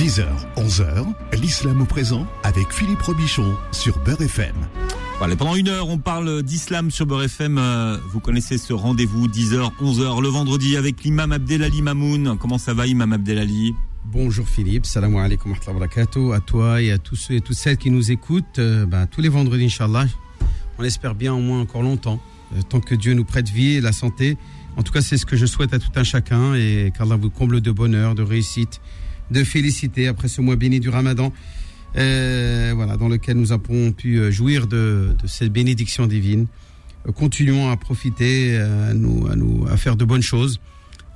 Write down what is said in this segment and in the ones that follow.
10h, 11h, l'islam au présent avec Philippe Robichon sur Beurre FM. Voilà, pendant une heure, on parle d'islam sur Beurre FM. Euh, Vous connaissez ce rendez-vous, 10h, 11h, le vendredi avec l'imam Abdelali Mamoun. Comment ça va, imam Abdelali? Bonjour Philippe, salam alaikum wa rahmatullahi wa barakatuh, à toi et à tous ceux et toutes celles qui nous écoutent euh, ben, tous les vendredis, Inch'Allah. On espère bien au moins encore longtemps, euh, tant que Dieu nous prête vie et la santé. En tout cas, c'est ce que je souhaite à tout un chacun et qu'Allah vous comble de bonheur, de réussite, de félicité après ce mois béni du Ramadan, euh, voilà, dans lequel nous avons pu euh, jouir de, de cette bénédiction divine. Euh, continuons à profiter, euh, à, nous, à, nous, à faire de bonnes choses.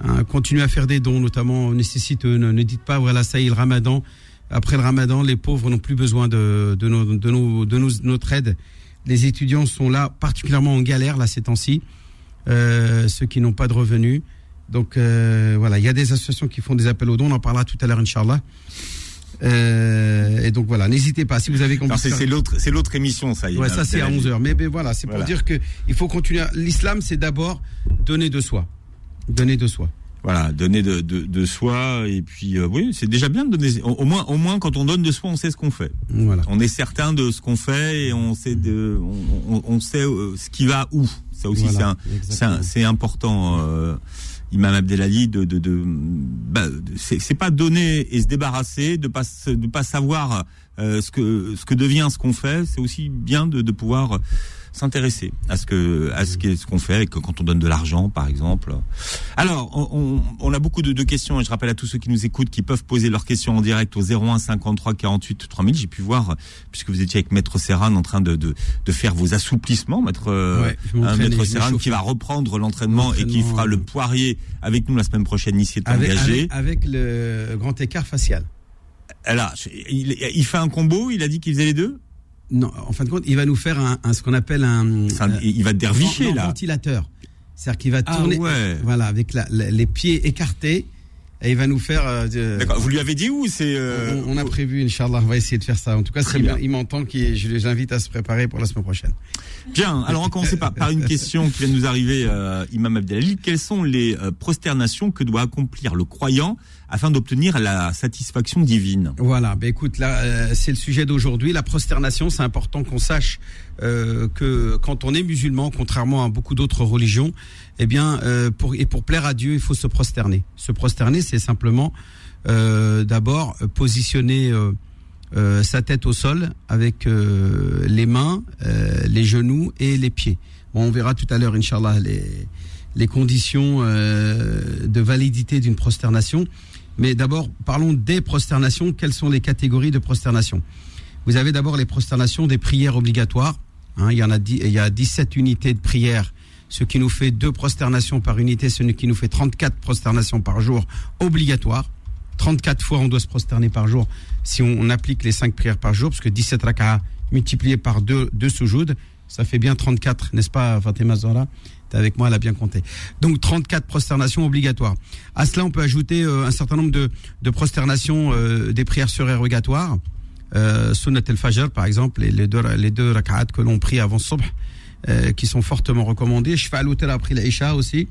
Hein, continuez à faire des dons, notamment nécessiteux. Ne, ne dites pas, voilà, ça y est, le ramadan. Après le ramadan, les pauvres n'ont plus besoin de, de, nos, de, nos, de nos, notre aide. Les étudiants sont là, particulièrement en galère, là, ces temps-ci. Euh, ceux qui n'ont pas de revenus. Donc, euh, voilà, il y a des associations qui font des appels aux dons. On en parlera tout à l'heure, Inch'Allah. Euh, et donc voilà, n'hésitez pas. Si vous avez compris. C'est l'autre, c'est l'autre émission, ça. Ouais, imam ça c'est à Abdelali. 11h. Mais, mais voilà, c'est pour Voilà. dire que il faut continuer. L'islam, c'est d'abord donner de soi. Donner de soi. Voilà, donner de, de, de soi et puis euh, oui, c'est déjà bien de donner. Au, au moins, au moins, quand on donne de soi, on sait ce qu'on fait. Voilà. On est certain de ce qu'on fait et on sait de, on, on- on sait euh, ce qui va où. Ça aussi, Voilà, c'est important. Euh, Imam Abdelali, de, de, bah, c'est pas donner et se débarrasser, de pas de pas savoir euh, ce que ce que devient ce qu'on fait. C'est aussi bien de pouvoir s'intéresser à ce que à ce qu'est ce qu'on fait que quand on donne de l'argent par exemple. Alors on, on- on a beaucoup de, de questions et je rappelle à tous ceux qui nous écoutent qui peuvent poser leurs questions en direct au 01 53 48 3000. J'ai pu voir puisque vous étiez avec Maître Serran en train de, de, de faire vos assouplissements, Maître euh, Ouais, hein, et Maître Serran qui va reprendre l'entraînement et qui fera le euh, poirier avec nous la semaine prochaine ici est Avec, engagé. avec, avec le grand écart facial. Là, il, il fait un combo, il a dit qu'il faisait les deux? Non, en fin de compte, il va nous faire un, un- ce qu'on appelle un, un- euh, il va dervicher là. ventilateur. C'est-à-dire qu'il va Ah tourner, ouais. voilà, avec la- la- les pieds écartés, et il va nous faire. euh, D'accord. Vous lui avez dit où c'est euh, on, on a prévu, Inch'Allah, on va essayer de faire ça. En tout cas, Très bien. il m'entend, qu'il- je les invite à se préparer pour la semaine prochaine. Bien, alors on va commencer par, par une question qui vient de nous arriver, euh, Imam Abdelali. Quelles sont les prosternations que doit accomplir le croyant afin d'obtenir la satisfaction divine Voilà, ben écoute, là, euh, c'est le sujet d'aujourd'hui. La prosternation, c'est important qu'on sache euh, que quand on est musulman, contrairement à beaucoup d'autres religions, eh bien, euh, pour, et pour plaire à Dieu, il faut se prosterner. Se prosterner, c'est simplement euh, d'abord positionner euh, euh, sa tête au sol avec les mains, les genoux et les pieds. Bon, on verra tout à l'heure, Inch'Allah, les, les conditions de validité d'une prosternation. Mais d'abord, parlons des prosternations. Quelles sont les catégories de prosternation Vous avez d'abord les prosternations des prières obligatoires. Hein, il y en a dix- il y a 17 unités de prière, ce qui nous fait deux prosternations par unité, ce qui nous fait 34 prosternations par jour obligatoires. 34 fois on doit se prosterner par jour si on, applique les 5 prières par jour, parce que 17 raka'a multiplié par 2 deux soujoud, ça fait bien 34, n'est-ce pas Fatima Zahra? Avec moi, elle a bien compté. Donc 34 prosternations obligatoires. À cela, on peut ajouter euh, un certain nombre de, de prosternations euh, des prières surérogatoires. Euh, Sunnat al-Fajr, par exemple, les, les deux, les deux rak'at que l'on prie avant Subh, euh, qui sont fortement recommandés. Shfa al après l'Isha aussi.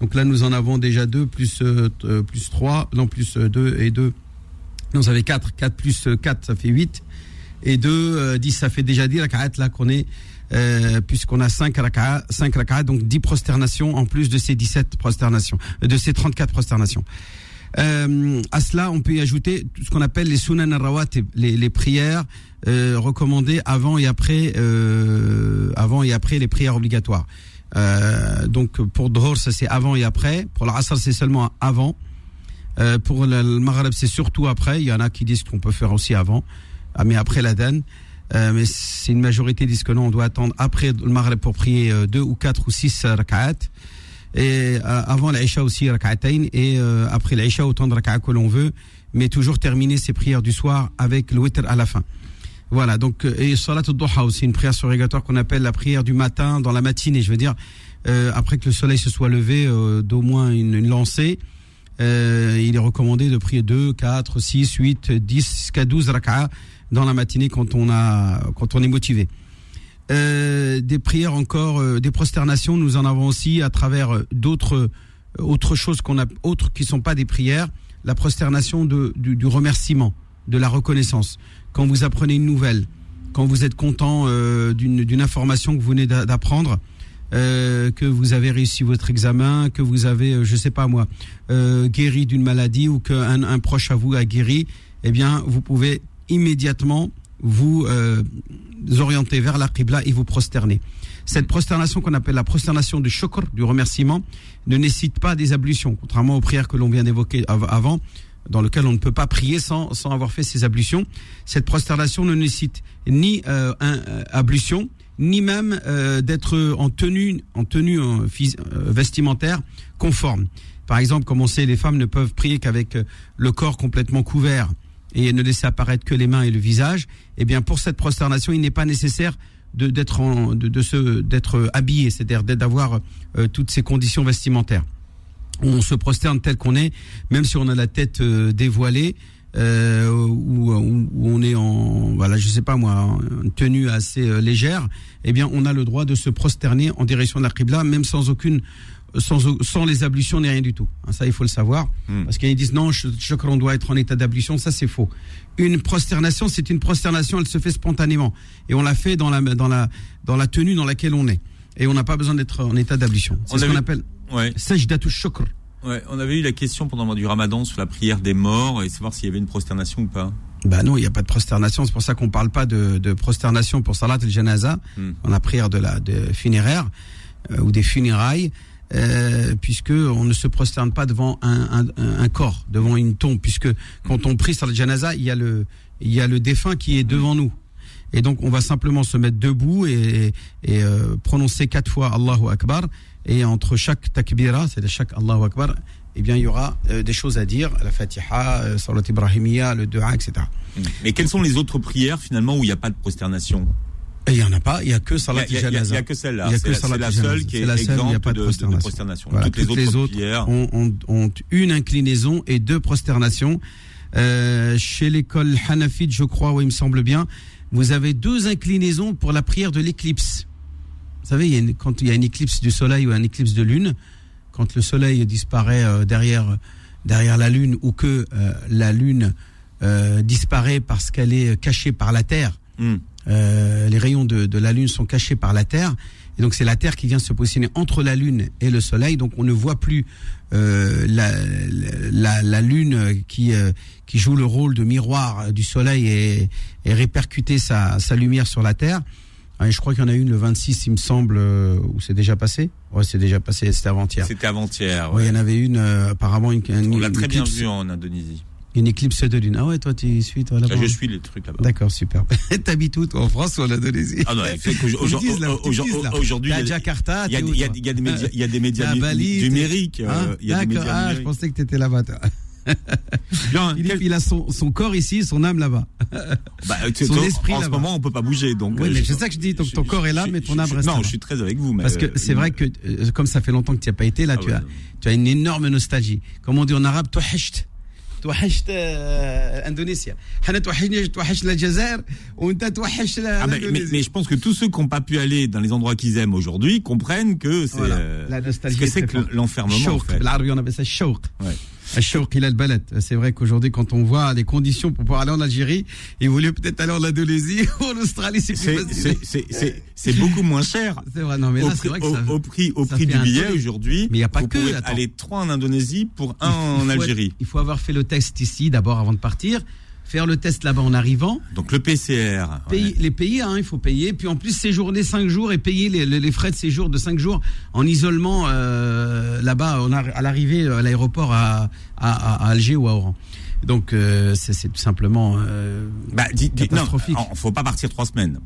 Donc là, nous en avons déjà deux, plus, plus trois, non, plus deux et deux. Non, vous avez quatre. Quatre plus quatre, ça fait huit. Et deux, dix, ça fait déjà dix rak'at là qu'on est, euh, puisqu'on a cinq rak'at, cinq rak'at, donc dix prosternations en plus de ces 17 prosternations, euh, de ces 34 prosternations. Euh, à cela, on peut y ajouter ce qu'on appelle les sunan al-rawatib, les, les prières euh, recommandées avant et après, avant et après les prières obligatoires. Donc pour Dhor, ça c'est avant et après. Pour l'Asr, c'est seulement avant. Pour le, Maghreb, c'est surtout après. Il y en a qui disent qu'on peut faire aussi avant, ah, mais après l'Adan. Euh, mais c'est une majorité disent que non, on doit attendre après le Maghreb pour prier euh, deux ou quatre ou six euh, rak'at. Et euh, avant l'Aïcha aussi rak'atayn et euh, après l'Aïcha autant de rak'at que l'on veut, mais toujours terminer ses prières du soir avec le witr à la fin. Voilà, donc et salat al-duha aussi une prière surrogatoire qu'on appelle la prière du matin dans la matinée, je veux dire après que le soleil se soit levé d'au moins une, une lancée. Il est recommandé de prier 2, 4, 6, 8, 10 jusqu'à 12 rak'at dans la matinée quand on a quand on est motivé. Euh, des prières encore, euh, des prosternations, nous en avons aussi à travers euh, d'autres autres choses qu'on a autres qui sont pas des prières. la prosternation de, du, remerciement, de la reconnaissance. Quand vous apprenez une nouvelle, quand vous êtes content euh, d'une information que vous venez d'a- d'apprendre, que vous avez réussi votre examen, que vous avez, je sais pas moi, guéri d'une maladie ou qu'un un proche à vous a guéri, eh bien, vous pouvez immédiatement vous euh, orienter vers la qibla et vous prosterner. Cette prosternation qu'on appelle la prosternation du shukr, du remerciement, ne nécessite pas des ablutions, contrairement aux prières que l'on vient d'évoquer av- avant, dans lesquelles on ne peut pas prier sans, sans avoir fait ces ablutions. Cette prosternation ne nécessite ni euh, un, euh, ablution, ni même euh, d'être en tenue, en tenue euh, vestimentaire conforme. Par exemple, comme on sait, les femmes ne peuvent prier qu'avec le corps complètement couvert et ne laisser apparaître que les mains et le visage. Eh bien, pour cette prosternation, il n'est pas nécessaire d'être de, de se d'être habillé, c'est-à-dire d'avoir euh, toutes ces conditions vestimentaires. On se prosterne tel qu'on est, même si on a la tête euh, dévoilée. Euh, ou, ou- ou on est en voilà je sais pas moi une tenue assez euh, légère eh bien on a le droit de se prosterner en direction de la qibla même sans aucune sans, sans les ablutions ni rien du tout Hein, ça il faut le savoir Hmm. parce qu'ils disent non je, je crois qu'on doit être en état d'ablution ça c'est faux une prosternation c'est une prosternation elle se fait spontanément et on la fait dans la dans la dans la tenue dans laquelle on est et on n'a pas besoin d'être en état d'ablution On c'est ce qu'on appelle Ouais, sajdatu shukr ouais. On avait eu la question pendant le mois du Ramadan sur la prière des morts et savoir s'il y avait une prosternation ou pas. Bah non, il n'y a pas de prosternation. C'est pour ça qu'on parle pas de, de prosternation pour salat el janaza, Hmm. dans la prière de la de funéraire euh, ou des funérailles, euh, puisque on ne se prosterne pas devant un, un, un corps, devant une tombe, puisque quand on prie salat el janaza, il y a le il y a le défunt qui est devant nous. Et donc on va simplement se mettre debout et, et euh, prononcer quatre fois Allahu Akbar. Et entre chaque takbira, c'est-à-dire chaque Allahu Akbar, eh bien il y aura euh, des choses à dire, la Fatiha, euh, Salat Ibrahimiyya, le Dua, etc. Mais quelles sont les autres prières finalement où il n'y a pas de prosternation? Il y en a pas, il y a que Il Salat n'y a, il y a- que celle-là. Il y a C'est que c'est la seule qui est la seule où il n'y a exempte pas de, de de- de prosternation. prosternation. Voilà, toutes, les autres, prières. ont, ont- ont une inclinaison et deux prosternations. Euh, chez l'école Hanafite, je crois, oui, il me semble bien, vous avez deux inclinaisons pour la prière de l'éclipse. Vous savez, il y a une- quand il y a une éclipse du soleil ou une éclipse de lune, quand le soleil disparaît euh, derrière, derrière la lune ou que euh, la lune euh, disparaît parce qu'elle est cachée par la terre, Hmm. Euh, les rayons de, de la Lune sont cachés par la Terre. Et donc c'est la Terre qui vient se positionner entre la Lune et le Soleil. Donc on ne voit plus euh, la, la, la Lune qui, euh, qui joue le rôle de miroir du Soleil et, et répercuter sa, sa lumière sur la Terre. Ah, Et je crois qu'il y en a une le 26, il me semble, euh, où c'est déjà passé. Ouais, c'est déjà passé, c'était avant-hier. C'était avant-hier. Ouais, il y en avait une, euh, apparemment, une, une, On l'a une très bien éclipse, vu en Indonésie. Une éclipse de lune. Ah ouais, toi, tu suis, toi, là-bas. Ah, je suis les trucs là-bas. D'accord, super. T'habites où, toi, en France ou en Indonésie Ah non, aujourd'hui. À Jakarta, il y, y, y, y a des médias numériques. Hein euh, ah, D'accord, ah, je pensais que t'étais là-bas, toi. Il a son, son, corps ici, son âme là-bas. Bah, son ton, esprit. En ce moment, on peut pas bouger. Donc, euh, c'est ça que je dis. Donc, ton corps est là, mais ton âme reste. Non, je suis très avec vous. Mais Parce que euh, c'est vrai euh, que, comme ça fait longtemps que tu n'y as pas été, là, ah tu, as, une énorme nostalgie. Comme on dit en arabe, toi, hesht. توحشت آه، اندونيسيا. حنا توحشني توحشنا الجزائر وانت توحشت Ah, mais, mais, l'Indonésie. mais je pense que tous ceux qui n'ont pas pu aller dans les endroits qu'ils aiment aujourd'hui comprennent que c'est Voilà. euh, La ce nostalgie que est c'est très que forte. l'enfermement. En الشوق fait. بالعربي on appelle ça الشوق Ouais. sure qu'il a le billet C'est vrai qu'aujourd'hui, quand on voit les conditions pour pouvoir aller en Algérie, il voulait peut-être aller en Indonésie ou en Australie, c'est C'est beaucoup moins cher. C'est vrai, non, mais au, prix, vrai que ça, au, prix, au prix du billet aujourd'hui, mais il n'y a pas vous que. Attends. aller trois en Indonésie pour un en Algérie. Il faut avoir fait le test ici d'abord avant de partir faire le test là-bas en arrivant Donc le PCR. ouais. les payer hein, il faut payer puis en plus séjourner 5 jours et payer les, les- les frais de séjour de 5 jours en isolement euh, là-bas à l'arrivée à l'aéroport à, à, à Alger ou à Oran donc euh, c'est tout simplement euh, Bah, non, catastrophique. faut pas partir trois semaines.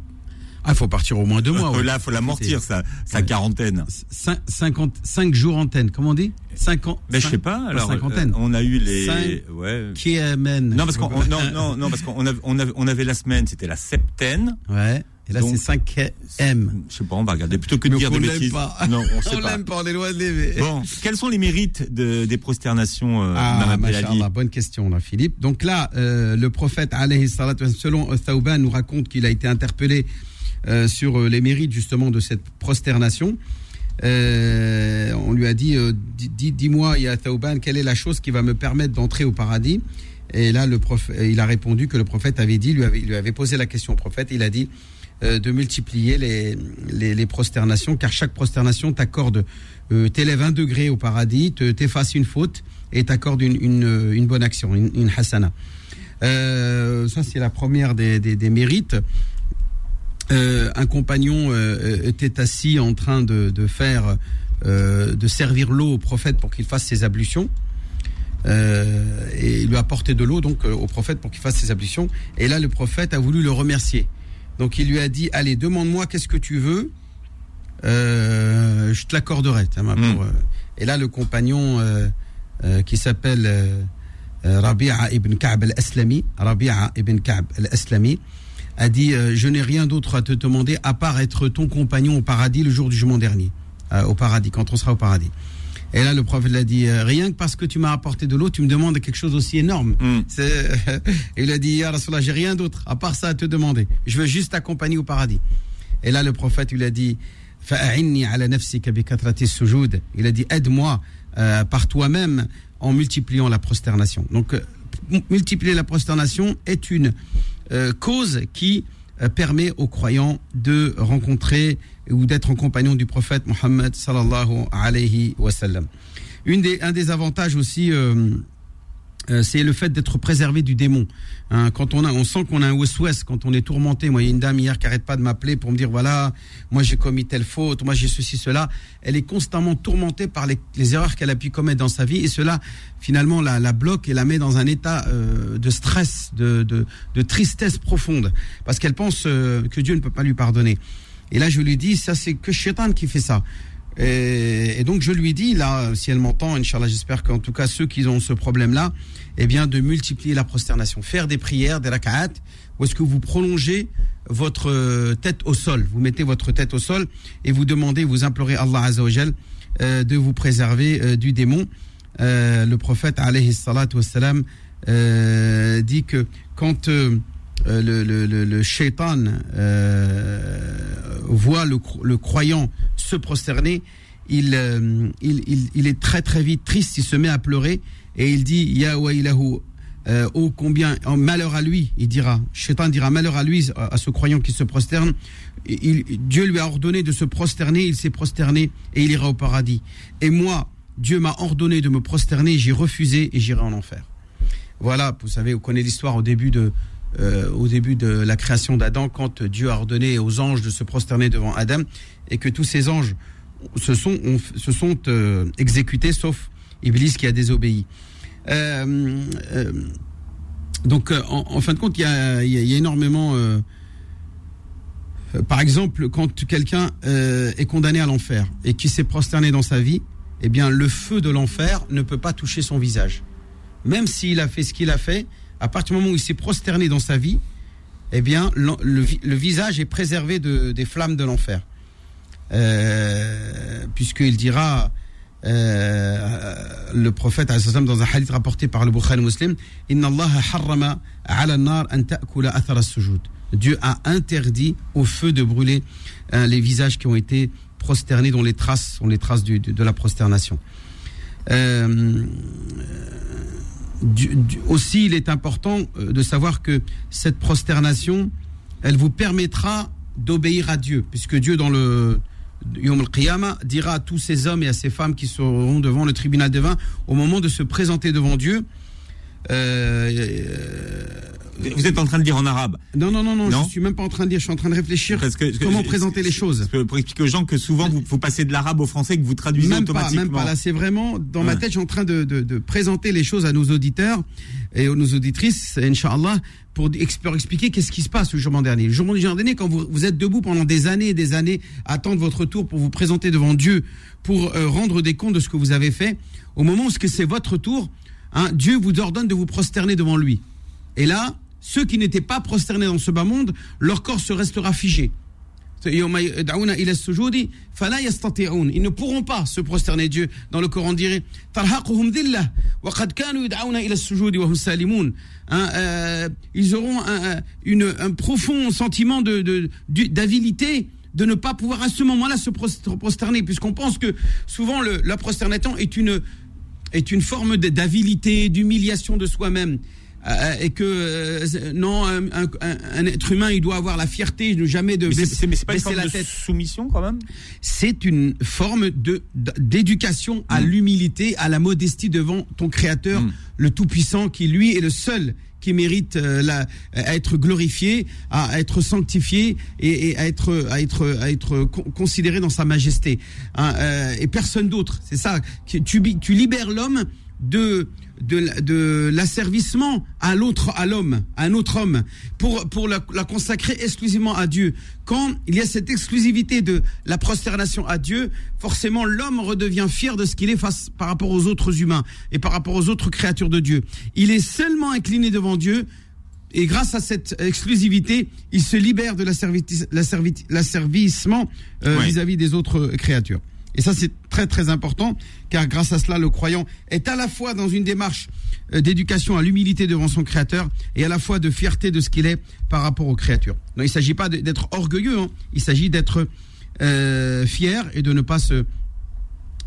Ah faut partir au moins deux mois ouais. Là, faut l'amortir sa, sa quarantaine. Cin- 50, 5 jours antenne, comment on dit? 50, Ben, je sais pas. Alors, cinquantaine. euh, on a eu les. Cinq- Ouais. Qui amène Non parce qu'on on- non non non parce qu'on avait, on avait on avait la semaine c'était la septaine Ouais, et là c'est 5 M. je sais pas on va regarder plutôt que de Donc dire on des bêtises pas. non on sait on pas l'aime pas, on est loin de l'aimer. bon quels sont les mérites de, des prosternations euh, Ah, Abdelali machallah, bonne question là, Philippe. Donc là, euh, le prophète, alayhi salatu wa- selon Thawban, nous raconte qu'il a été interpellé euh, sur euh, les mérites justement de cette prosternation. euh, on lui a dit, dis- dis-moi, ya Thauban, quelle est la chose qui va me permettre d'entrer au paradis? Et là, le prophète, il a répondu que le prophète avait dit, lui avait, posé la question au prophète, il a dit de multiplier les, prosternations, car chaque prosternation t'accorde, t'élève un degré au paradis, te, t'efface une faute et t'accorde une, bonne action, une, une hasana. Ça, c'est la première des mérites. Euh, un compagnon euh, était assis en train de, de faire, euh, de servir l'eau au prophète pour qu'il fasse ses ablutions. Euh, et il lui a apporté de l'eau donc euh, au prophète pour qu'il fasse ses ablutions. Et là, le prophète a voulu le remercier. Donc il lui a dit Allez, demande-moi qu'est-ce que tu veux, euh, je te l'accorderai. Mm. euh. Et là, le compagnon euh, euh, qui s'appelle Rabi'a ibn Ka'b al-Aslami, Rabi'a ibn Ka'b al-Aslami, a dit euh, Je n'ai rien d'autre à te demander à part être ton compagnon au paradis le jour du jugement dernier, euh, au paradis, quand on sera au paradis. Et là, le prophète l'a dit euh, Rien que parce que tu m'as apporté de l'eau, tu me demandes quelque chose aussi énorme. Mm. Et il a dit Ya Rasulallah, j'ai rien d'autre à part ça à te demander. Je veux juste t'accompagner au paradis. Et là, le prophète lui a dit. Il a dit Aide-moi euh, par toi-même en multipliant la prosternation. Donc, euh, multiplier la prosternation est une euh, cause qui euh, permet aux croyants de rencontrer ou d'être en compagnon du prophète Mohammed sallallahu alayhi wa sallam. Un des avantages aussi, euh, c'est le fait d'être préservé du démon. Hein, quand on a, on sent qu'on a un ouest quand on est tourmenté. Moi, il y a une dame hier qui arrête pas de m'appeler pour me dire voilà, moi j'ai commis telle faute, moi j'ai ceci, cela. Elle est constamment tourmentée par les, les erreurs qu'elle a pu commettre dans sa vie et cela, finalement, la, la bloque et la met dans un état euh, de stress, de, de, de tristesse profonde, parce qu'elle pense euh, que Dieu ne peut pas lui pardonner. Et là, je lui dis, ça c'est que Shaitan qui fait ça. Et, donc je lui dis, là, si elle m'entend, Inch'Allah, j'espère qu'en tout cas ceux qui ont ce problème-là, eh bien de multiplier la prosternation, faire des prières, des raka'at, où est-ce que vous prolongez votre euh, tête au sol, vous mettez votre tête au sol et vous demandez, vous implorez Allah Azzawajal euh, de vous préserver euh, du démon. Euh, le prophète, alayhi salatu wassalam, euh, dit que quand euh, le, le, euh, voit le, cro- le croyant se prosterner, il, euh, il, il, il est très très vite triste, il se met à pleurer et il dit Ya wailahu, euh, oh combien, en malheur à lui, il dira, Shaitan dira malheur à lui, à, ce croyant qui se prosterne. Dieu lui a ordonné de se prosterner, il s'est prosterné et il ira au paradis. Et moi, Dieu m'a ordonné de me prosterner, j'ai refusé et j'irai en enfer. Voilà, vous savez, vous connaissez l'histoire au début de, euh, au début de la création d'Adam, quand Dieu a ordonné aux anges de se prosterner devant Adam, et que tous ces anges se sont, euh, exécutés, sauf Iblis qui a désobéi. Euh, donc, en, fin de compte, il y a, y a- énormément. par exemple, quand quelqu'un est condamné à l'enfer et qui s'est prosterné dans sa vie, eh bien, le feu de l'enfer ne peut pas toucher son visage. Même s'il a fait ce qu'il a fait, à partir du moment où il s'est prosterné dans sa vie, eh bien, le, vi- le visage est préservé de- des flammes de l'enfer. Euh, Puisqu'il dira, euh, le prophète dans un hadith rapporté par le Bukhari Muslim. Dieu a interdit au feu de brûler hein, les visages qui ont été prosternés, dont les traces sont les traces de, la prosternation. Euh, aussi, il est important euh, de savoir que cette prosternation, elle vous permettra d'obéir à Dieu, puisque Dieu, dans le Yom al-Qiyamah, dira à tous ces hommes et à ces femmes qui seront devant le tribunal divin, au moment de se présenter devant Dieu, euh, Vous êtes en train de dire en arabe. non, non, non, non, Non je suis même pas en train de dire, je suis en train de réfléchir Parce que- comment présenter les choses. Pour expliquer aux gens que souvent vous, vous passez de l'arabe au français et que vous traduisez Même pas, automatiquement. même pas. Là, c'est vraiment dans ma tête, je suis en train de, de, de présenter les choses à nos auditeurs et aux nos auditrices, Inch'Allah, pour, ex- pour expliquer qu'est-ce qui se passe le jour dernier. Le jour dernier, quand vous, vous êtes debout pendant des années et des années, attendre votre tour pour vous présenter devant Dieu, pour euh, rendre des comptes de ce que vous avez fait, au moment où c'est votre tour, Hein, Dieu vous ordonne de vous prosterner devant lui. Et là, ceux qui n'étaient pas prosternés dans ce bas monde, leur corps se restera figé. Ils ne pourront pas se prosterner. Dieu, dans le Coran, dirait hum hein, euh, Ils auront un, euh, profond sentiment d'avidité. De, ne pas pouvoir à ce moment-là se prosterner, puisqu'on pense que souvent le, la prosternation est une, est une forme d'avilité, d'humiliation de soi-même. Euh, et que euh, non, un, être humain, il doit avoir la fierté de jamais de baisser, pas une forme la tête. De soumission quand même? C'est une forme de d'éducation à mm. l'humilité, à la modestie devant ton Créateur, mm. le Tout-Puissant, qui lui est le seul qui mérite euh, la, être glorifié, à, être sanctifié et, à être considéré dans sa majesté. Hein, et personne d'autre. C'est ça. Tu libères l'homme de de, l'asservissement à l'autre, à l'homme, à un autre homme, pour, pour la, consacrer exclusivement à Dieu. Quand il y a cette exclusivité de la prosternation à Dieu, forcément l'homme redevient fier de ce qu'il est face par rapport aux autres humains et par rapport aux autres créatures de Dieu. Il est seulement incliné devant Dieu et grâce à cette exclusivité, il se libère de l'asservissement euh, vis-à-vis des autres créatures. Et ça, c'est très très important, car grâce à cela, le croyant est à la fois dans une démarche euh, d'éducation à l'humilité devant son Créateur et à la fois de fierté de ce qu'il est par rapport aux créatures. Donc, il ne s'agit pas d'être orgueilleux, hein. il s'agit d'être euh, fier et de ne pas se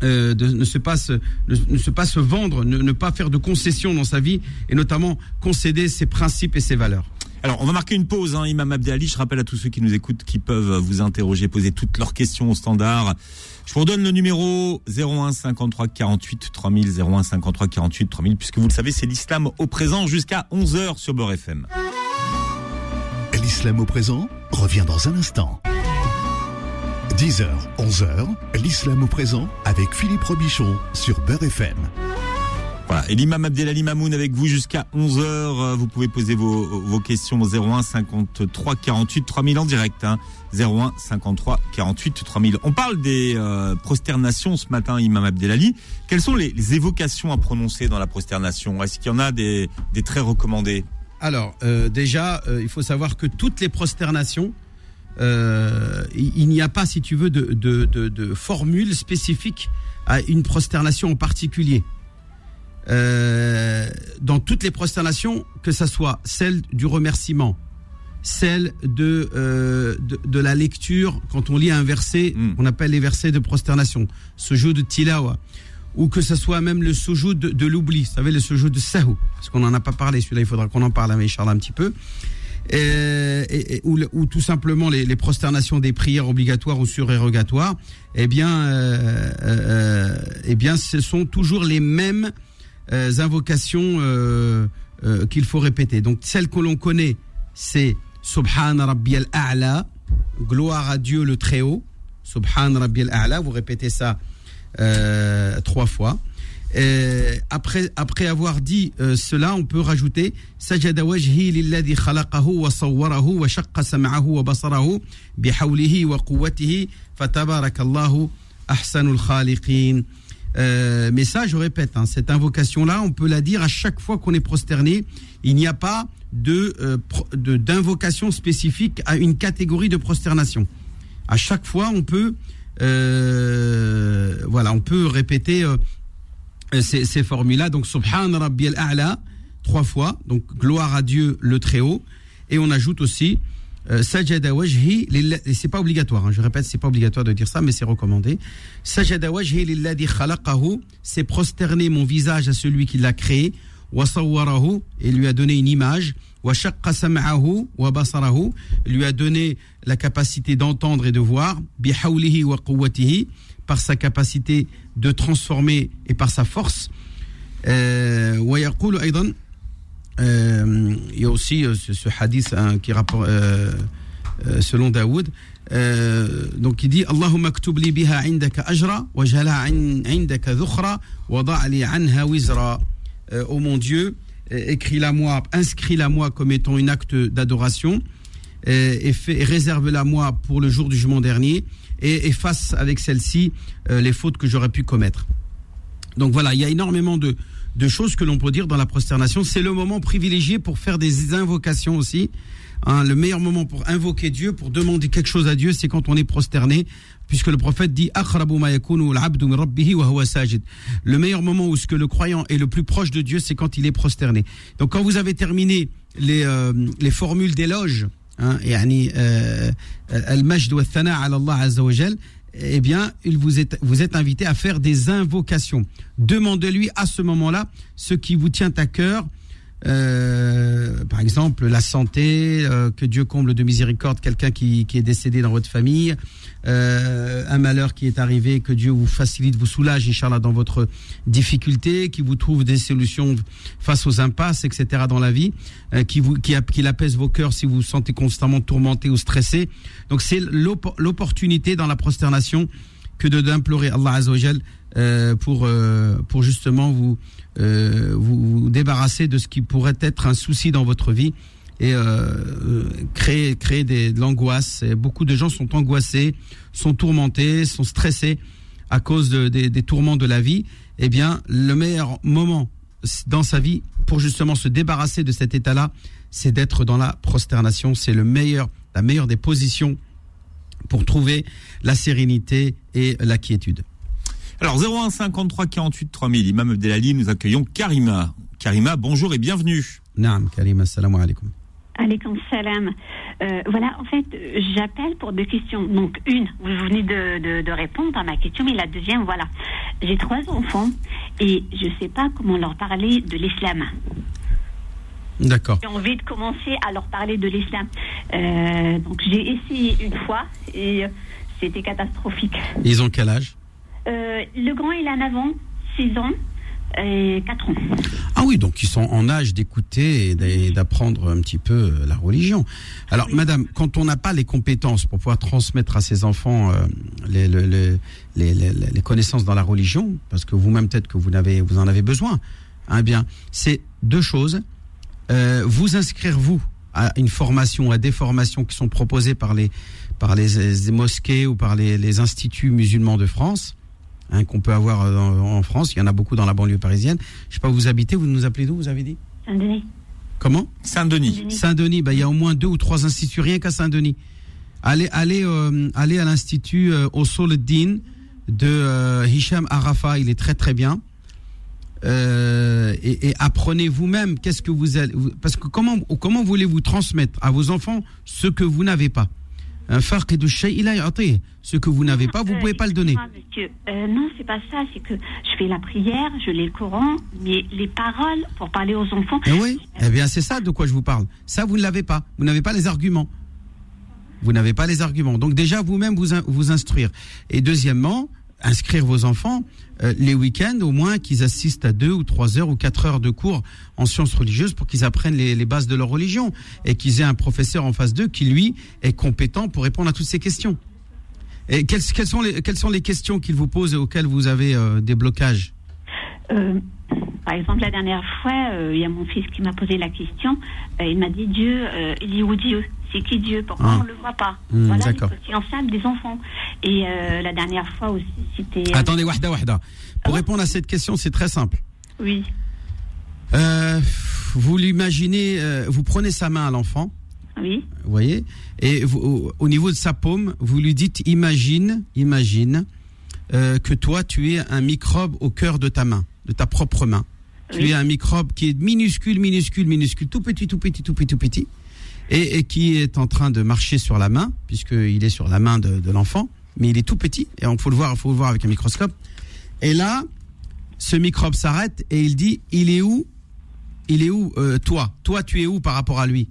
euh, de ne se pas se, ne, se pas se vendre, ne, ne, pas faire de concessions dans sa vie et notamment concéder ses principes et ses valeurs. Alors, on va marquer une pause, hein, Imam Abdelali. Je rappelle à tous ceux qui nous écoutent qui peuvent vous interroger, poser toutes leurs questions au standard je vous redonne le numéro 01 53 48 3000, 01 53 48 3000, puisque vous le savez, c'est l'islam au présent jusqu'à 11h sur Beurre FM. L'islam au présent revient dans un instant. 10h, 11h, l'islam au présent avec Philippe Robichon sur Beurre FM. Et l'imam Abdelali Mamoun avec vous jusqu'à 11h. Vous pouvez poser vos, questions au 01 53 48 3000 en direct. Hein. 01 53 48 3000. On parle des euh, prosternations ce matin, Imam Abdelali. Quelles sont les, évocations à prononcer dans la prosternation? Est-ce qu'il y en a des, très recommandées Alors, euh, déjà, euh, il faut savoir que toutes les prosternations, il, n'y a pas, si tu veux, de, de formule spécifique à une prosternation en particulier. Dans toutes les prosternations, que ce soit celle du remerciement, celle de, euh, de, la lecture quand on lit un verset, hmm. on appelle les versets de prosternation, ce jeu de tilawa, ou que ce soit même le sujoud de, de l'oubli, vous savez, le sujoud de sahou, parce qu'on n'en a pas parlé, celui-là, il faudra qu'on en parle, mais Charles, un petit peu. Et, ou, ou, tout simplement les, les, prosternations des prières obligatoires ou surérogatoires, eh bien, euh, euh, eh bien, ce sont toujours les mêmes euh, invocations euh, qu'il faut répéter. Donc, celles que l'on connaît, c'est Subhan Rabbi al-A'la, gloire à Dieu le Très-Haut. Subhan Rabbi al-A'la, vous répétez ça euh, trois fois. Et après, après avoir dit euh, cela, on peut rajouter Sajada wajhi lilladhi khalaqahu wa sawwarahu wa shaqqa sam'ahu wa basarahu bihawlihi wa quwwatihi fatabarakallahu ahsanul khaliqin. Euh, mais ça, je répète, hein, cette invocation-là, on peut la dire à chaque fois qu'on est prosterné. Il n'y a pas euh, de d'invocation spécifique à une catégorie de prosternation. À chaque fois, on peut euh, voilà, on peut répéter euh, ces, ces formules-là. Donc, Subhan Rabbi al-A'la, trois fois. Donc, gloire à Dieu le Très-Haut. Et on ajoute aussi Sajada wajhi c'est pas obligatoire, hein, je répète, c'est pas obligatoire de dire ça, mais c'est recommandé. Sajada wajhi lilladhi khalaqahu, c'est prosterner mon visage à celui qui l'a créé et lui a donné une image lui a donné la capacité d'entendre et de voir par sa capacité de transformer et par sa force euh, euh, il y a aussi euh, ce, hadith hein, qui rapporte selon Daoud donc il dit Allahumma aktub li biha indaka ajra wa jala indaka dhukhra wa da'li anha wizra euh, oh mon Dieu, écris-la moi, inscris-la moi comme étant une acte d'adoration et, réserve-la moi pour le jour du jugement dernier et efface avec celle-ci euh, les fautes que j'aurais pu commettre. Donc voilà, il y a énormément de, de choses que l'on peut dire dans la prosternation. C'est le moment privilégié pour faire des invocations aussi. Hein, le meilleur moment pour invoquer Dieu, pour demander quelque chose à Dieu, c'est quand on est prosterné, puisque le prophète dit Le meilleur moment où ce que le croyant est le plus proche de Dieu, c'est quand il est prosterné. Donc quand vous avez terminé les, euh, les formules d'éloge, hein, يعني, euh, eh bien, il vous est, vous êtes invité à faire des invocations. Demandez-lui à ce moment-là ce qui vous tient à cœur, euh, par exemple, la santé, euh, que Dieu comble de miséricorde quelqu'un qui, qui, est décédé dans votre famille, euh, un malheur qui est arrivé, que Dieu vous facilite, vous soulage, Inch'Allah, dans votre difficulté, qui vous trouve des solutions face aux impasses, etc. dans la vie, euh, qui, vous, qui, qui apaise vos cœurs si vous vous sentez constamment tourmenté ou stressé. Donc c'est l'opportunité dans la prosternation que de d'implorer Allah Azzawajal euh, pour, euh, pour justement vous euh, vous, vous débarrasser de ce qui pourrait être un souci dans votre vie et euh, créer créer des, de l'angoisse. Beaucoup de gens sont angoissés, sont tourmentés, sont stressés à cause de, des, des tourments de la vie. Eh bien, le meilleur moment dans sa vie pour justement se débarrasser de cet état-là, c'est d'être dans la prosternation. C'est le meilleur, la meilleure des positions pour trouver la sérénité et la quiétude. Alors 01 53 48 3000, Imam Abdelali, nous accueillons Karima. Karima, bonjour et bienvenue. Naam, Karima, salam alaikum. Alaikum salam. Euh, voilà, en fait, j'appelle pour deux questions. Donc, une, vous venez de, de, de, répondre à ma question, mais la deuxième, voilà. J'ai trois enfants et je ne sais pas comment leur parler de l'islam. D'accord. J'ai envie de commencer à leur parler de l'islam. Euh, donc, j'ai essayé une fois et c'était catastrophique. Ils ont quel âge? Euh, le grand, il a 9 ans, 6 ans et 4 ans. Ah oui, donc ils sont en âge d'écouter et d'apprendre un petit peu la religion. Alors, oui. madame, quand on n'a pas les compétences pour pouvoir transmettre à ses enfants euh, les, les, les, les, connaissances dans la religion, parce que vous-même peut-être que vous, avez, vous en avez besoin, hein, bien, c'est deux choses. Euh, vous inscrire, vous, à une formation, à des formations qui sont proposées par les, par les, les mosquées ou par les, les instituts musulmans de France, Hein, qu'on peut avoir en, en, France. Il y en a beaucoup dans la banlieue parisienne. Je sais pas où vous habitez. Vous nous appelez d'où Vous avez dit Saint-Denis. Comment Saint-Denis. Saint-Denis. Bah, il y a au moins deux ou trois instituts rien qu'à Saint-Denis. Allez, allez, euh, allez à l'institut euh, Din de euh, Hicham Arafa. Il est très très bien. Euh, et, et, apprenez vous-même qu'est-ce que vous allez parce que comment comment voulez-vous transmettre à vos enfants ce que vous n'avez pas? Un farq de shay il a ce que vous n'avez pas vous pouvez pas le donner. Monsieur, euh, non c'est pas ça c'est que je fais la prière je lis le Coran mais les paroles pour parler aux enfants eh oui. Eh bien c'est ça de quoi je vous parle. Ça vous ne l'avez pas. Vous n'avez pas les arguments. Vous n'avez pas les arguments. Donc déjà vous-même vous vous instruire. Et deuxièmement inscrire vos enfants euh, les week-ends au moins qu'ils assistent à deux ou trois heures ou quatre heures de cours en sciences religieuses pour qu'ils apprennent les, les, bases de leur religion et qu'ils aient un professeur en face d'eux qui lui est compétent pour répondre à toutes ces questions. Et quelles, quelles sont, les, quelles sont les questions qu'il vous pose et auxquelles vous avez euh, des blocages? Euh, Par exemple, la dernière fois, il y a mon fils qui m'a posé la question. il m'a dit Dieu, il est où Dieu? C'est qui Dieu Pourquoi ah. on ne le voit pas mmh, Voilà les des enfants. Et euh, la dernière fois aussi, c'était. Attendez, Wahda, Wahda. Pour ah répondre à cette question, c'est très simple. Oui. Euh, vous l'imaginez, euh, vous prenez sa main à l'enfant. Oui. Vous voyez? Et vous, au, au, niveau de sa paume, vous lui dites imagine, imagine que toi, tu es un microbe au cœur de ta main, de ta propre main. Oui. Tu es un microbe qui est minuscule, minuscule, minuscule, tout petit, tout petit, tout petit, tout petit et, et, qui est en train de marcher sur la main, puisqu'il est sur la main de, de l'enfant, mais il est tout petit, et on faut le voir, faut le voir avec un microscope. Et là, ce microbe s'arrête et il dit, il est où Il est où euh, toi? Toi, tu es où par rapport à lui?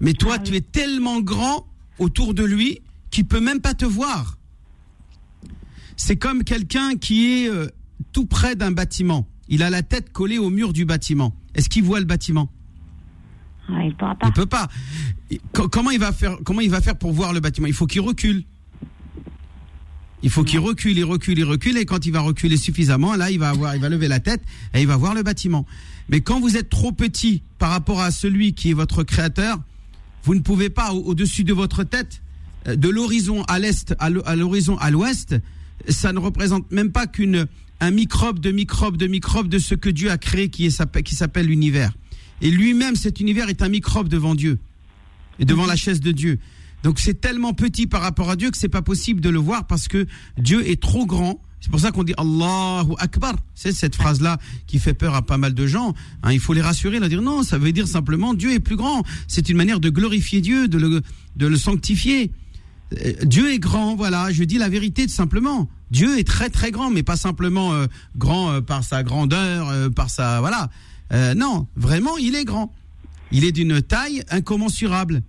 Mais toi, ah, oui. tu es tellement grand autour de lui qu'il peut même pas te voir. C'est comme quelqu'un qui est euh, tout près d'un bâtiment. Il a la tête collée au mur du bâtiment. Est-ce qu'il voit le bâtiment? Ah, il, pourra pas. il peut pas. Comment il va faire Comment il va faire pour voir le bâtiment? Il faut qu'il recule. Il faut qu'il recule, il recule, il recule, et quand il va reculer suffisamment, là, il va avoir, il va lever la tête et il va voir le bâtiment. Mais quand vous êtes trop petit par rapport à celui qui est votre créateur, vous ne pouvez pas au-dessus de votre tête, de l'horizon à l'est à l'horizon à l'ouest, ça ne représente même pas qu'une un microbe de microbe de microbe de ce que Dieu a créé qui est qui s'appelle l'univers. Et lui-même, cet univers est un microbe devant Dieu et devant la chaise de Dieu. Donc c'est tellement petit par rapport à Dieu que c'est pas possible de le voir parce que Dieu est trop grand C'est pour ça qu'on dit Allahu Akbar. C'est cette phrase-là qui fait peur à pas mal de gens. Hein, il faut les rassurer, leur dire non, ça veut dire simplement Dieu est plus grand. C'est une manière de glorifier Dieu, de le, de le sanctifier. Euh, Dieu est grand, voilà. Je dis la vérité tout simplement. Dieu est très très grand, mais pas simplement euh, grand euh, par sa grandeur, par sa voilà. Non, vraiment, il est grand. Il est d'une taille incommensurable.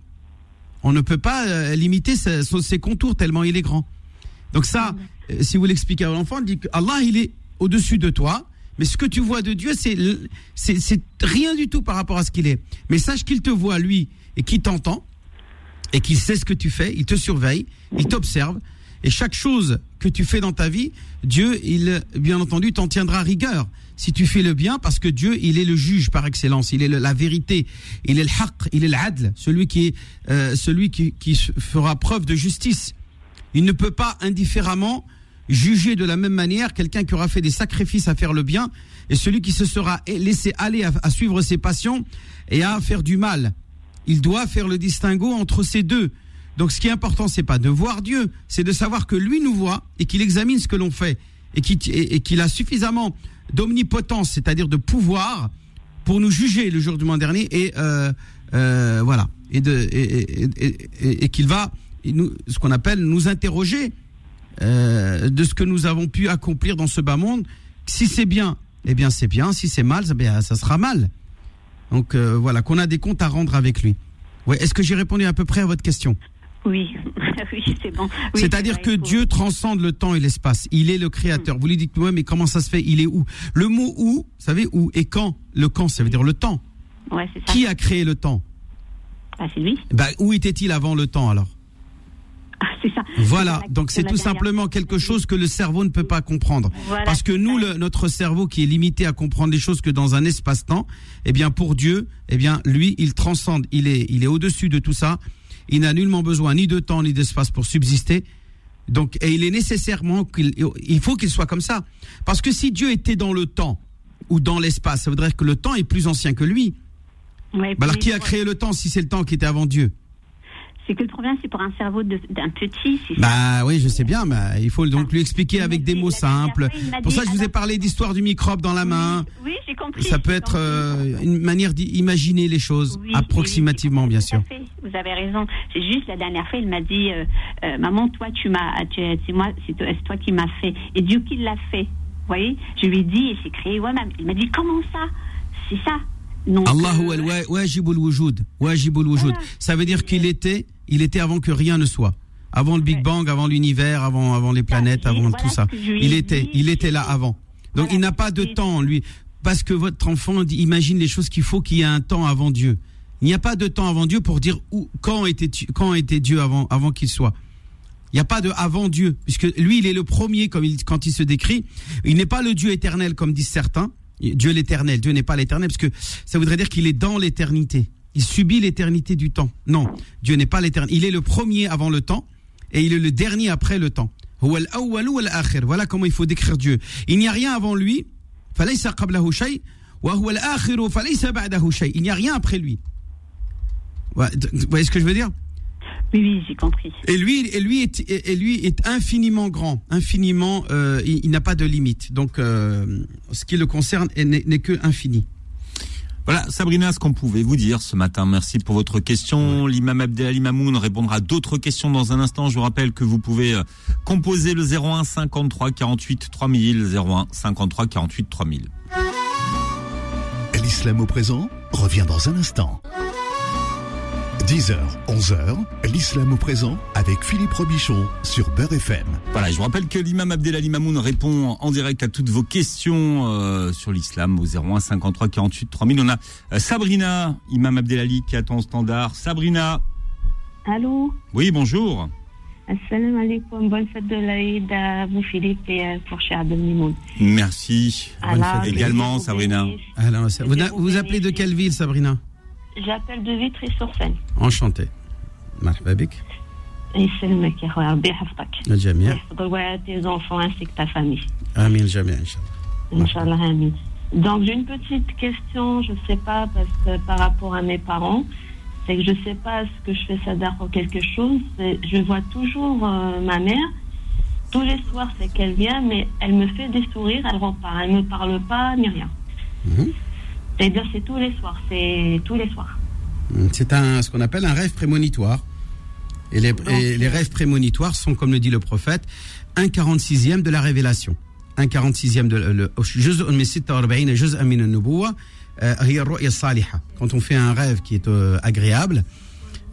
On ne peut pas limiter ses, ses contours tellement il est grand. Donc ça, euh, si vous l'expliquez à l'enfant, dit que Allah, il est au-dessus de toi. Mais ce que tu vois de Dieu, c'est, c'est, rien du tout par rapport à ce qu'il est. Mais sache qu'il te voit, lui, et qu'il t'entend, et qu'il sait ce que tu fais, il te surveille, il t'observe. Et chaque chose que tu fais dans ta vie, Dieu, il, bien entendu, t'en tiendra rigueur. Si tu fais le bien, parce que Dieu, il est le juge par excellence, il est la vérité, il est le il est l'adl, celui qui est, euh, celui qui, qui fera preuve de justice. Il ne peut pas indifféremment juger de la même manière quelqu'un qui aura fait des sacrifices à faire le bien et celui qui se sera laissé aller à, suivre ses passions et à faire du mal. Il doit faire le distinguo entre ces deux. Donc ce qui est important, c'est pas de voir Dieu, c'est de savoir que lui nous voit et qu'il examine ce que l'on fait et qu'il a suffisamment d'omnipotence, c'est-à-dire de pouvoir pour nous juger le jour du mois dernier et euh, euh, voilà et, de, et, et qu'il va nous, ce qu'on appelle nous interroger euh, de ce que nous avons pu accomplir dans ce bas monde. Si c'est bien, eh bien c'est bien. Si c'est mal, ça, ça sera mal. Donc euh, voilà, qu'on a des comptes à rendre avec lui. Ouais, Est-ce que j'ai répondu à peu près à votre question? Oui, oui c'est bon. C'est-à-dire que Dieu transcende le temps et l'espace. Il est le créateur. Vous lui dites, ouais, mais comment ça se fait? Il est où? Le mot où, vous savez, où et quand? Le quand, ça veut dire le temps. Ouais, ça. Qui a créé le temps? Ah, C'est lui. Bah, où était-il avant le temps alors? Ça. Voilà, donc c'est tout simplement quelque chose que le cerveau ne peut pas comprendre. Parce que nous, le, notre cerveau qui est limité à comprendre les choses que dans un espace-temps, eh bien pour Dieu, eh bien lui, il transcende, il est, il est au-dessus de tout ça. Il n'a nullement besoin ni de temps ni d'espace pour subsister. Donc, et il est nécessairement qu'il, il faut qu'il soit comme ça. Parce que si Dieu était dans le temps ou dans l'espace, ça voudrait dire que le temps est plus ancien que lui. bah alors qui a créé le temps si c'est le temps qui était avant Dieu? C'est que le problème, c'est pour un cerveau d'un petit. Bah oui, je sais bien, mais il faut donc lui expliquer avec des mots simples. Pour ça, je vous ai parlé d'histoire du microbe dans la main. Oui, j'ai compris. Ça peut être euh, une manière d'imaginer les choses, approximativement, bien sûr. Vous avez raison. C'est juste la dernière fois, il m'a dit, euh, euh, maman, toi, tu m'as, c'est moi, c'est toi qui m'as fait, et Dieu qui l'a fait. Vous voyez, je lui ai dit, et c'est créé. Ouais, il m'a dit, comment ça? C'est ça. Allahu al-wajibul wujud. Wajibul wujud. Ça veut dire qu'il était il était avant que rien ne soit. Avant le Big Bang, avant l'univers, avant, avant les planètes, avant tout ça. Il était, il était là avant. Donc il n'a pas de temps, lui. Parce que votre enfant imagine les choses qu'il faut qu'il y ait un temps avant Dieu. Il n'y a pas de temps avant Dieu pour dire où, quand était, quand était Dieu avant, avant qu'il soit. Il n'y a pas de avant Dieu, puisque lui, il est le premier comme il, quand il se décrit. Il n'est pas le Dieu éternel comme disent certains. Dieu l'éternel. Dieu n'est pas l'éternel, parce que ça voudrait dire qu'il est dans l'éternité il subit l'éternité du temps. Non, Dieu n'est pas l'éternel. Il est le premier avant le temps et il est le dernier après le temps. Voilà comment il faut décrire Dieu. Il n'y a rien avant lui. Il n'y a rien après lui. Vous voyez ce que je veux dire? Oui, oui, j'ai compris. Et lui, et lui est, et lui est infiniment grand, infiniment, euh, il, n'a pas de limite. Donc, euh, ce qui le concerne n'est que infini. Voilà, Sabrina, ce qu'on pouvait vous dire ce matin. Merci pour votre question. L'imam Abdelali Mamoun répondra à d'autres questions dans un instant. Je vous rappelle que vous pouvez euh, composer le 01 53 48 3000, 01 53 48 3000. L'islam au présent revient dans un instant. 10h, 11h, l'islam au présent avec Philippe Robichon sur Beurre FM. Voilà, je vous rappelle que l'imam Abdelali Mamoun répond en direct à toutes vos questions euh, sur l'islam au 01 53 48 3000. On a euh, Sabrina, imam Abdelali qui attend au standard. Sabrina. Allô? Oui, bonjour. Assalamu alaikum, bonne fête de l'Aïd à vous Philippe et euh, pour cher Abdelmimoun. Merci. bonne fête également Sabrina. Alors, vous, vous appelez de quelle ville Sabrina? J'appelle de Vitry-sur-Seine. Enchanté. مرحبا بك. يسلمك يا خويا ربي يحفظك. الجميع. يحفظ tes enfants ainsi que ta famille. Amin الجميع إن شاء الله. Inch'Allah amin. Donc j'ai une petite question, je ne sais pas parce que par rapport à mes parents, c'est que je ne sais pas ce que je fais ça pour quelque chose. Je vois toujours euh, ma mère tous les soirs, c'est qu'elle vient, mais elle me fait des sourires, elle repart. Elle me parle pas, ni rien. Mhm. Eh C'est-à-dire c'est tous les soirs, c'est tous les soirs. C'est un, ce qu'on appelle un rêve prémonitoire. Et les, oh. les, rêves prémonitoires sont, comme le dit le prophète, un 46e de la révélation. Un 46e de le, euh, Quand on fait un rêve qui est euh, agréable,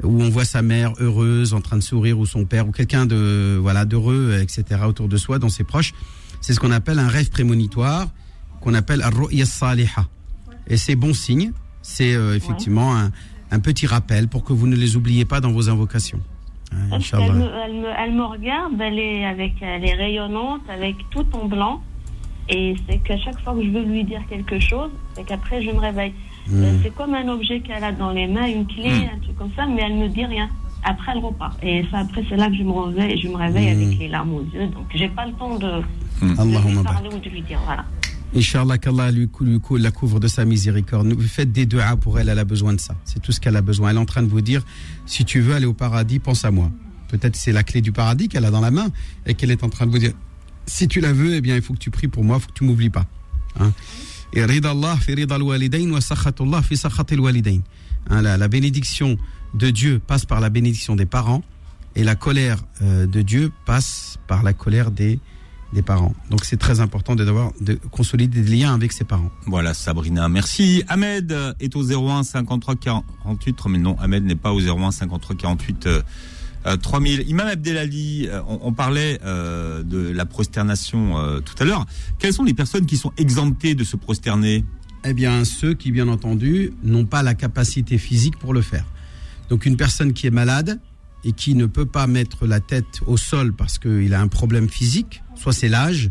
où on voit sa mère heureuse, en train de sourire, ou son père, ou quelqu'un de voilà d'heureux, etc., autour de soi, dans ses proches, c'est ce qu'on appelle un rêve prémonitoire, qu'on appelle al-ru'ya saliha. Et c'est bon signe, c'est euh, effectivement un, un petit rappel pour que vous ne les oubliez pas dans vos invocations. Hein, me, elle me, elle me regarde, elle est, avec, elle est rayonnante, avec tout en blanc. Et c'est qu'à chaque fois que je veux lui dire quelque chose, c'est qu'après je me réveille. Hmm. Euh, C'est comme un objet qu'elle a dans les mains, une clé, un truc comme ça, mais elle me dit rien. Après, elle repart. Et ça, après, c'est là que je me réveille, je me réveille Hmm. avec les larmes aux yeux. Donc, j'ai pas le temps de, Hmm. de lui parler ou de lui dire. Voilà. Inch'Allah qu'Allah lui, la couvre de sa miséricorde. Faites des du'a pour elle, elle a besoin de ça. C'est tout ce qu'elle a besoin. Elle est en train de vous dire, si tu veux aller au paradis, pense à moi. Peut-être c'est la clé du paradis qu'elle a dans la main et qu'elle est en train de vous dire, si tu la veux, eh bien il faut que tu pries pour moi, il faut que tu m'oublies pas. Hein. Et Allah fi wa fi. Hein, la, bénédiction de Dieu passe par la bénédiction des parents et la colère euh, de Dieu passe par la colère des des parents. Donc c'est très important de devoir de consolider des liens avec ses parents. Voilà, Sabrina. Merci. Ahmed est au 01 53 48. Mais non, Ahmed n'est pas au 01 53 48 euh, euh, 3000. Imam Abdelali, euh, on, on parlait euh, de la prosternation euh, tout à l'heure. Quelles sont les personnes qui sont exemptées de se prosterner? Eh bien ceux qui bien entendu n'ont pas la capacité physique pour le faire. Donc une personne qui est malade et qui ne peut pas mettre la tête au sol parce qu'il a un problème physique, soit c'est l'âge,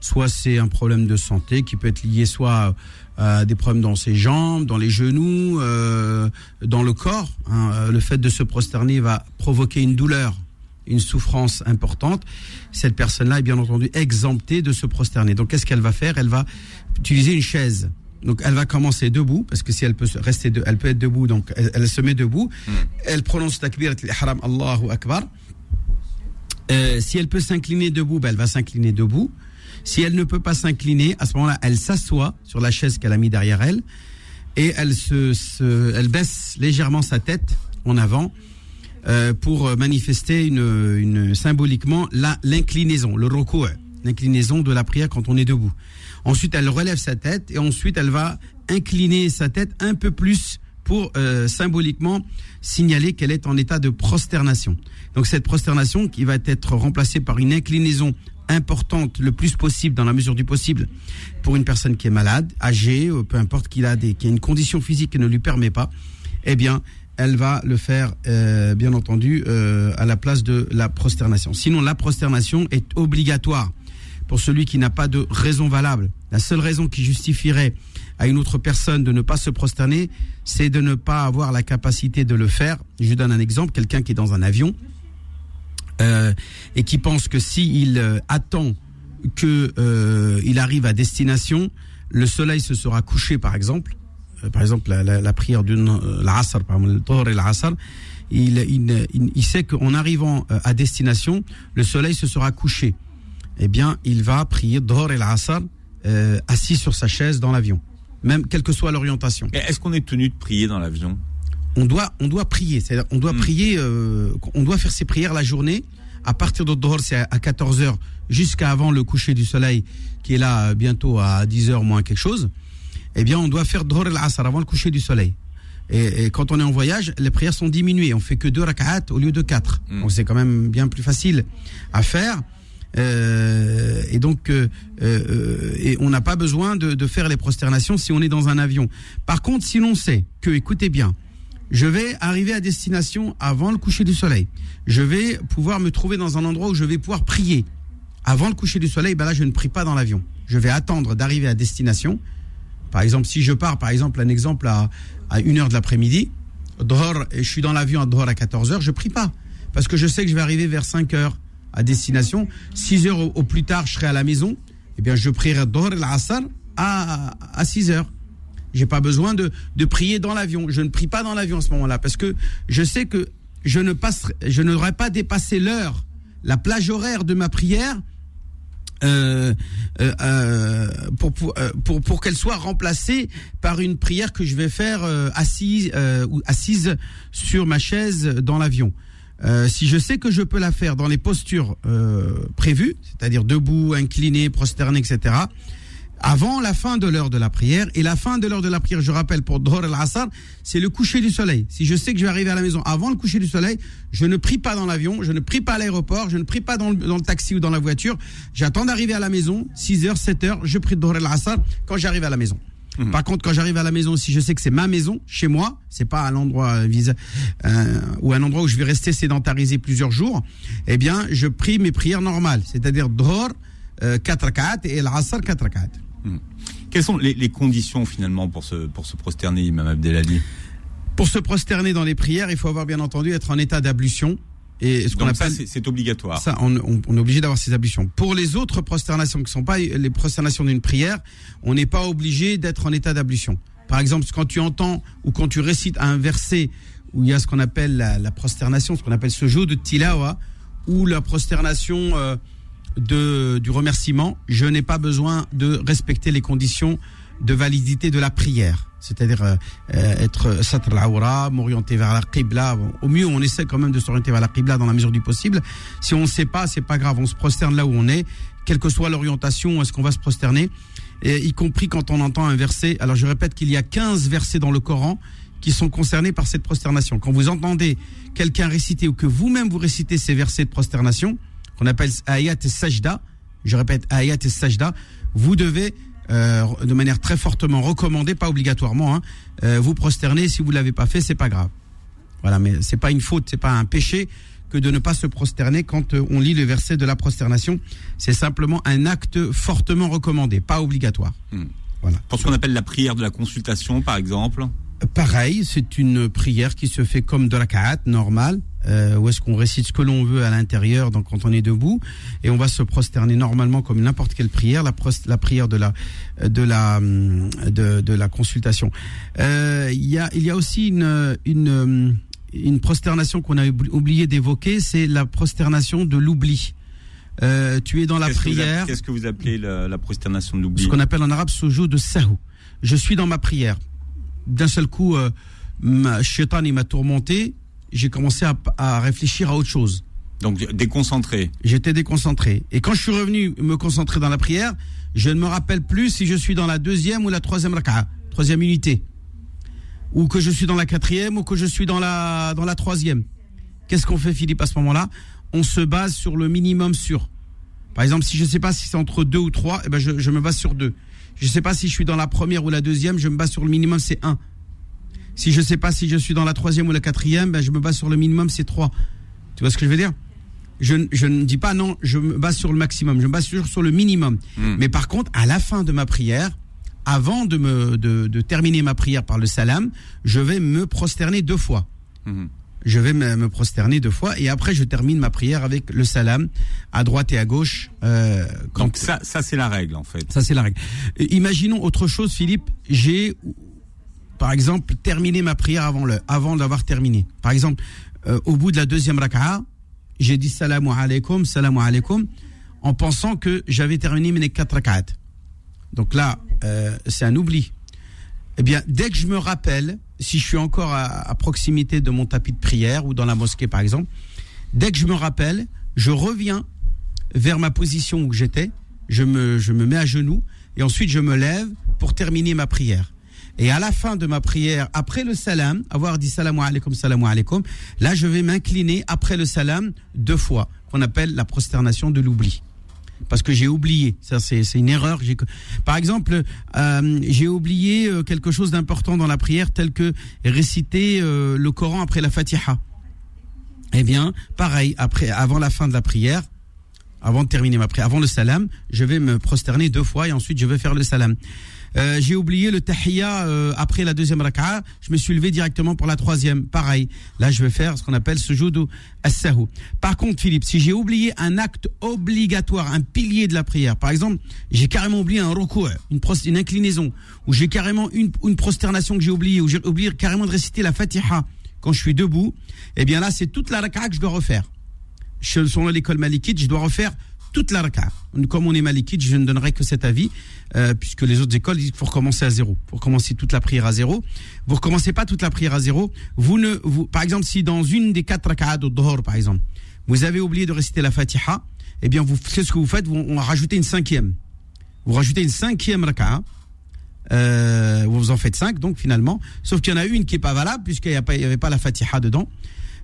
soit c'est un problème de santé qui peut être lié soit à des problèmes dans ses jambes, dans les genoux, euh, dans le corps. hein. Euh, Le fait de se prosterner va provoquer une douleur, une souffrance importante. Cette personne-là est bien entendu exemptée de se prosterner. Donc qu'est-ce qu'elle va faire? Elle va utiliser une chaise. Donc elle va commencer debout parce que si elle peut rester, de, elle peut être debout. Donc elle, elle se met debout. Elle prononce takbirat al-ihram Allahu akbar. Euh, si elle peut s'incliner debout, ben, elle va s'incliner debout. Si elle ne peut pas s'incliner, à ce moment-là, elle s'assoit sur la chaise qu'elle a mis derrière elle et elle se, se- elle baisse légèrement sa tête en avant euh, pour manifester une, une symboliquement la l'inclinaison, le recours, l'inclinaison de la prière quand on est debout. Ensuite, elle relève sa tête et ensuite elle va incliner sa tête un peu plus pour euh, symboliquement signaler qu'elle est en état de prosternation. Donc cette prosternation qui va être remplacée par une inclinaison importante le plus possible dans la mesure du possible pour une personne qui est malade, âgée, euh, peu importe qu'il a des qui a une condition physique qui ne lui permet pas, eh bien elle va le faire euh, bien entendu euh, à la place de la prosternation. Sinon la prosternation est obligatoire pour celui qui n'a pas de raison valable. La seule raison qui justifierait à une autre personne de ne pas se prosterner, c'est de ne pas avoir la capacité de le faire. Je donne un exemple, quelqu'un qui est dans un avion euh, et qui pense que s'il euh, attend que euh, il arrive à destination, le soleil se sera couché par exemple, Euh, par exemple la, prière d'une euh, l'asr, par exemple, le Dhuhr et l'asr, il, il, sait qu'en arrivant à destination, le soleil se sera couché. Eh bien, il va prier Dhuhr et l'asr euh, assis sur sa chaise dans l'avion, même quelle que soit l'orientation. Et Est-ce qu'on est tenu de prier dans l'avion? On doit on doit prier. C'est-à-dire on doit Hmm. prier euh, on doit faire ses prières la journée. À partir de Dhuhr c'est à 14 heures jusqu'à avant le coucher du soleil qui est là euh, bientôt à 10 heures moins quelque chose. Eh bien on doit faire Dhuhr al-Asr avant le coucher du soleil. Et, et quand on est en voyage les prières sont diminuées. On fait que deux rak'at au lieu de quatre. Hmm. donc c'est quand même bien plus facile à faire euh, et donc, euh, euh, et on n'a pas besoin de, faire les prosternations si on est dans un avion. Par contre, si l'on sait que, écoutez bien, je vais arriver à destination avant le coucher du soleil. Je vais pouvoir me trouver dans un endroit où je vais pouvoir prier. Avant le coucher du soleil, ben là, je ne prie pas dans l'avion. Je vais attendre d'arriver à destination. Par exemple, si je pars, par exemple, un exemple à, à 1 heure de l'après-midi, je suis dans l'avion à à 14 heures, je prie pas. Parce que je sais que je vais arriver vers 5 heures à destination. 6 heures au, plus tard, je serai à la maison. Eh bien, je prierai Dhuhr et l'Asr à, à 6 heures. J'ai pas besoin de, de prier dans l'avion. Je ne prie pas dans l'avion à ce moment-là parce que je sais que je ne passerai, je n'aurai pas dépassé l'heure la plage horaire de ma prière euh, euh, euh, pour pour, pour, qu'elle soit remplacée par une prière que je vais faire assise assise sur ma chaise dans l'avion. Euh, si je sais que je peux la faire dans les postures euh, prévues, c'est-à-dire debout, incliné, prosterné, etc., avant la fin de l'heure de la prière. Et la fin de l'heure de la prière, je rappelle, pour Dhor al-Asr, c'est le coucher du soleil. Si je sais que je vais arriver à la maison avant le coucher du soleil, je ne prie pas dans l'avion, je ne prie pas à l'aéroport, je ne prie pas dans le, taxi ou dans la voiture. J'attends d'arriver à la maison, 6 heures, 7 heures, je prie Dhor al-Asr quand j'arrive à la maison. Par contre, quand j'arrive à la maison, si je sais que c'est ma maison, chez moi, c'est pas un endroit euh, euh, ou un endroit où je vais rester sédentarisé plusieurs jours, eh bien, je prie mes prières normales, c'est-à-dire Dhor, euh, 4 rak'at et l'Asr 4 rak'at. Quelles sont les, les conditions finalement pour se, pour se prosterner, Imam Abdelali Pour se prosterner dans les prières, il faut avoir bien entendu être en état d'ablution. Et ce qu'on appelle c'est c'est obligatoire. ça, on, on- on est obligé d'avoir ces ablutions. Pour les autres prosternations qui ne sont pas les prosternations d'une prière, on n'est pas obligé d'être en état d'ablution. Par exemple, quand tu entends ou quand tu récites un verset où il y a ce qu'on appelle la, la prosternation, ce qu'on appelle ce jeu de tilawa, ou la prosternation euh, de, du remerciement, je n'ai pas besoin de respecter les conditions de validité de la prière. C'est-à-dire euh, euh, être satr al-awra, m'orienter vers la qibla. Au mieux, on essaie quand même de s'orienter vers la qibla dans la mesure du possible. Si on ne sait pas, c'est pas grave, on se prosterne là où on est, quelle que soit l'orientation, est-ce qu'on va se prosterner, et y compris quand on entend un verset. Alors je répète qu'il y a 15 versets dans le Coran qui sont concernés par cette prosternation. Quand vous entendez quelqu'un réciter ou que vous-même vous récitez ces versets de prosternation, qu'on appelle ayat et sajda, je répète ayat et sajda, vous devez euh, de manière très fortement recommandée, pas obligatoirement, hein, euh, vous prosterner. Si vous l'avez pas fait, c'est pas grave. Voilà, mais c'est pas une faute, c'est pas un péché que de ne pas se prosterner quand euh, on lit le verset de la prosternation. C'est simplement un acte fortement recommandé, pas obligatoire. Hmm. Voilà. Pour ce qu'on appelle la prière de la consultation, par exemple? Pareil, c'est une prière qui se fait comme de la kaat, normale, euh, où est-ce qu'on récite ce que l'on veut à l'intérieur, donc quand on est debout, et on va se prosterner normalement comme n'importe quelle prière, la, la prière de la de la hum, de, de la consultation. Euh, Il y a il y a aussi une une hum, une prosternation qu'on a oubli- oublié d'évoquer, c'est la prosternation de l'oubli. Euh, tu es dans la prière Qu'est-ce que vous appelez la, la prosternation de ce l'oubli qu'on appelle en arabe soujou de sahou. Je suis dans ma prière. D'un seul coup, euh, ma shaitan il m'a tourmenté. J'ai commencé à, à réfléchir à autre chose. Donc déconcentré. J'étais déconcentré. Et quand je suis revenu me concentrer dans la prière, je ne me rappelle plus si je suis dans la deuxième ou la troisième raka'a, troisième unité, ou que je suis dans la quatrième ou que je suis dans la dans la troisième. Qu'est-ce qu'on fait, Philippe, à ce moment-là? On se base sur le minimum sûr. Par exemple, si je ne sais pas si c'est entre deux ou trois, eh ben je, je me base sur deux. Je ne sais pas si je suis dans la première ou la deuxième, je me base sur le minimum, c'est un. Si je ne sais pas si je suis dans la troisième ou la quatrième, ben je me base sur le minimum, c'est trois. Tu vois ce que je veux dire? Je, ne- je ne dis pas non, je me base sur le maximum, je me base sur, sur le minimum. Hmm. Mais par contre, à la fin de ma prière, avant de, me, de, de terminer ma prière par le salam, je vais me prosterner deux fois. Mhm. Je vais me, me prosterner deux fois et après je termine ma prière avec le salam à droite et à gauche. euh, quand Donc ça, ça c'est la règle en fait. ça, c'est la règle. Imaginons autre chose, Philippe. J'ai, par exemple, terminé ma prière avant le, avant d'avoir terminé. Par exemple, euh, au bout de la deuxième raka'a, j'ai dit salam alaikum, salam alaikum, en pensant que j'avais terminé mes quatre raka'at. Donc là, euh, c'est un oubli. Eh bien, dès que je me rappelle, si je suis encore à, à proximité de mon tapis de prière ou dans la mosquée, par exemple, dès que je me rappelle, je reviens vers ma position où j'étais, je me, je me mets à genoux et ensuite je me lève pour terminer ma prière. Et à la fin de ma prière, après le salam, avoir dit salam alaikum, salam alaikum, là je vais m'incliner après le salam deux fois, qu'on appelle la prosternation de l'oubli. Parce que j'ai oublié, ça c'est une erreur. Par exemple, euh, j'ai oublié euh, quelque chose d'important dans la prière, tel que réciter euh, le Coran après la Fatiha. Eh bien, pareil, après, avant la fin de la prière, avant de terminer ma prière, avant le salam, je vais me prosterner deux fois et ensuite je vais faire le salam. Euh, j'ai oublié le tahiyya euh, après la deuxième raka'a, je me suis levé directement pour la troisième. Pareil, là je vais faire ce qu'on appelle ce joudou as-sahu. Par contre, Philippe, si j'ai oublié un acte obligatoire, un pilier de la prière, par exemple, j'ai carrément oublié un recours, une, une inclinaison, ou j'ai carrément une, une prosternation que j'ai oublié, ou j'ai oublié carrément de réciter la fatiha quand je suis debout, eh bien là c'est toute la raka'a que je dois refaire selon l'école malikite, je dois refaire toute la raka. Comme on est malikite, je ne donnerai que cet avis, euh, puisque les autres écoles disent qu'il faut recommencer à zéro. Pour recommencer toute la prière à zéro. Vous recommencez pas toute la prière à zéro. Vous ne, vous, par exemple, si dans une des quatre raka'at au Dhuhr, par exemple, vous avez oublié de réciter la Fatiha, eh bien, vous, c'est ce que vous faites, vous, on va rajouter une cinquième. Vous rajoutez une cinquième raka'a. Euh, vous en faites cinq, donc finalement. Sauf qu'il y en a une qui est pas valable, puisqu'il n'y avait pas la Fatiha dedans.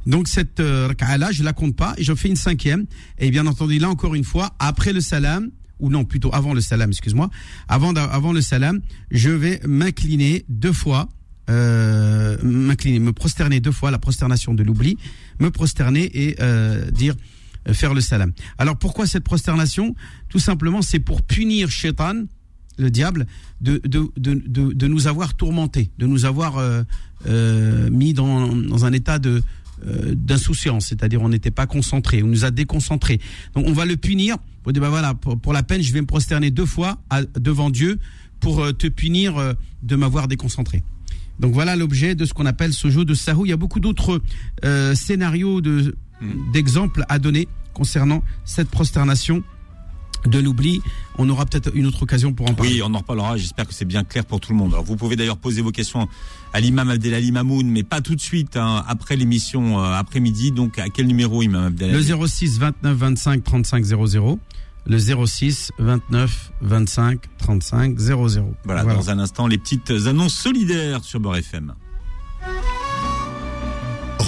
Donc cette euh, là je la compte pas et je fais une cinquième. Et bien entendu, là encore une fois, après le salam, ou non, plutôt avant le salam, excuse-moi, avant, avant le salam, je vais m'incliner deux fois, euh, m'incliner, me prosterner deux fois, la prosternation de l'oubli, me prosterner et euh, dire euh, faire le salam. Alors pourquoi cette prosternation? Tout simplement, c'est pour punir Shaitan, le diable, de, de, de, de, nous avoir tourmentés, de nous avoir euh, mis dans, dans un état de, euh, d'insouciance, c'est-à-dire on n'était pas concentré, on nous a déconcentrés. Donc on va le punir. Pour dire bah voilà, pour, la peine, je vais me prosterner deux fois devant Dieu pour euh, te punir euh, de m'avoir déconcentré. Donc voilà l'objet de ce qu'on appelle ce jeu de Sahou. Il y a beaucoup d'autres scénarios de hmm. d'exemples à donner concernant cette prosternation de l'oubli. On aura peut-être une autre occasion pour en parler. Oui, on en reparlera. J'espère que c'est bien clair pour tout le monde. Alors, vous pouvez d'ailleurs poser vos questions à l'imam Abdelali Mamoun, mais pas tout de suite, hein, après l'émission euh, après-midi. Donc, à quel numéro, imam Abdelali Le 06 29 25 35 00. Le 06 29 25 35 00. Voilà, voilà, dans un instant, les petites annonces solidaires sur Beurre FM.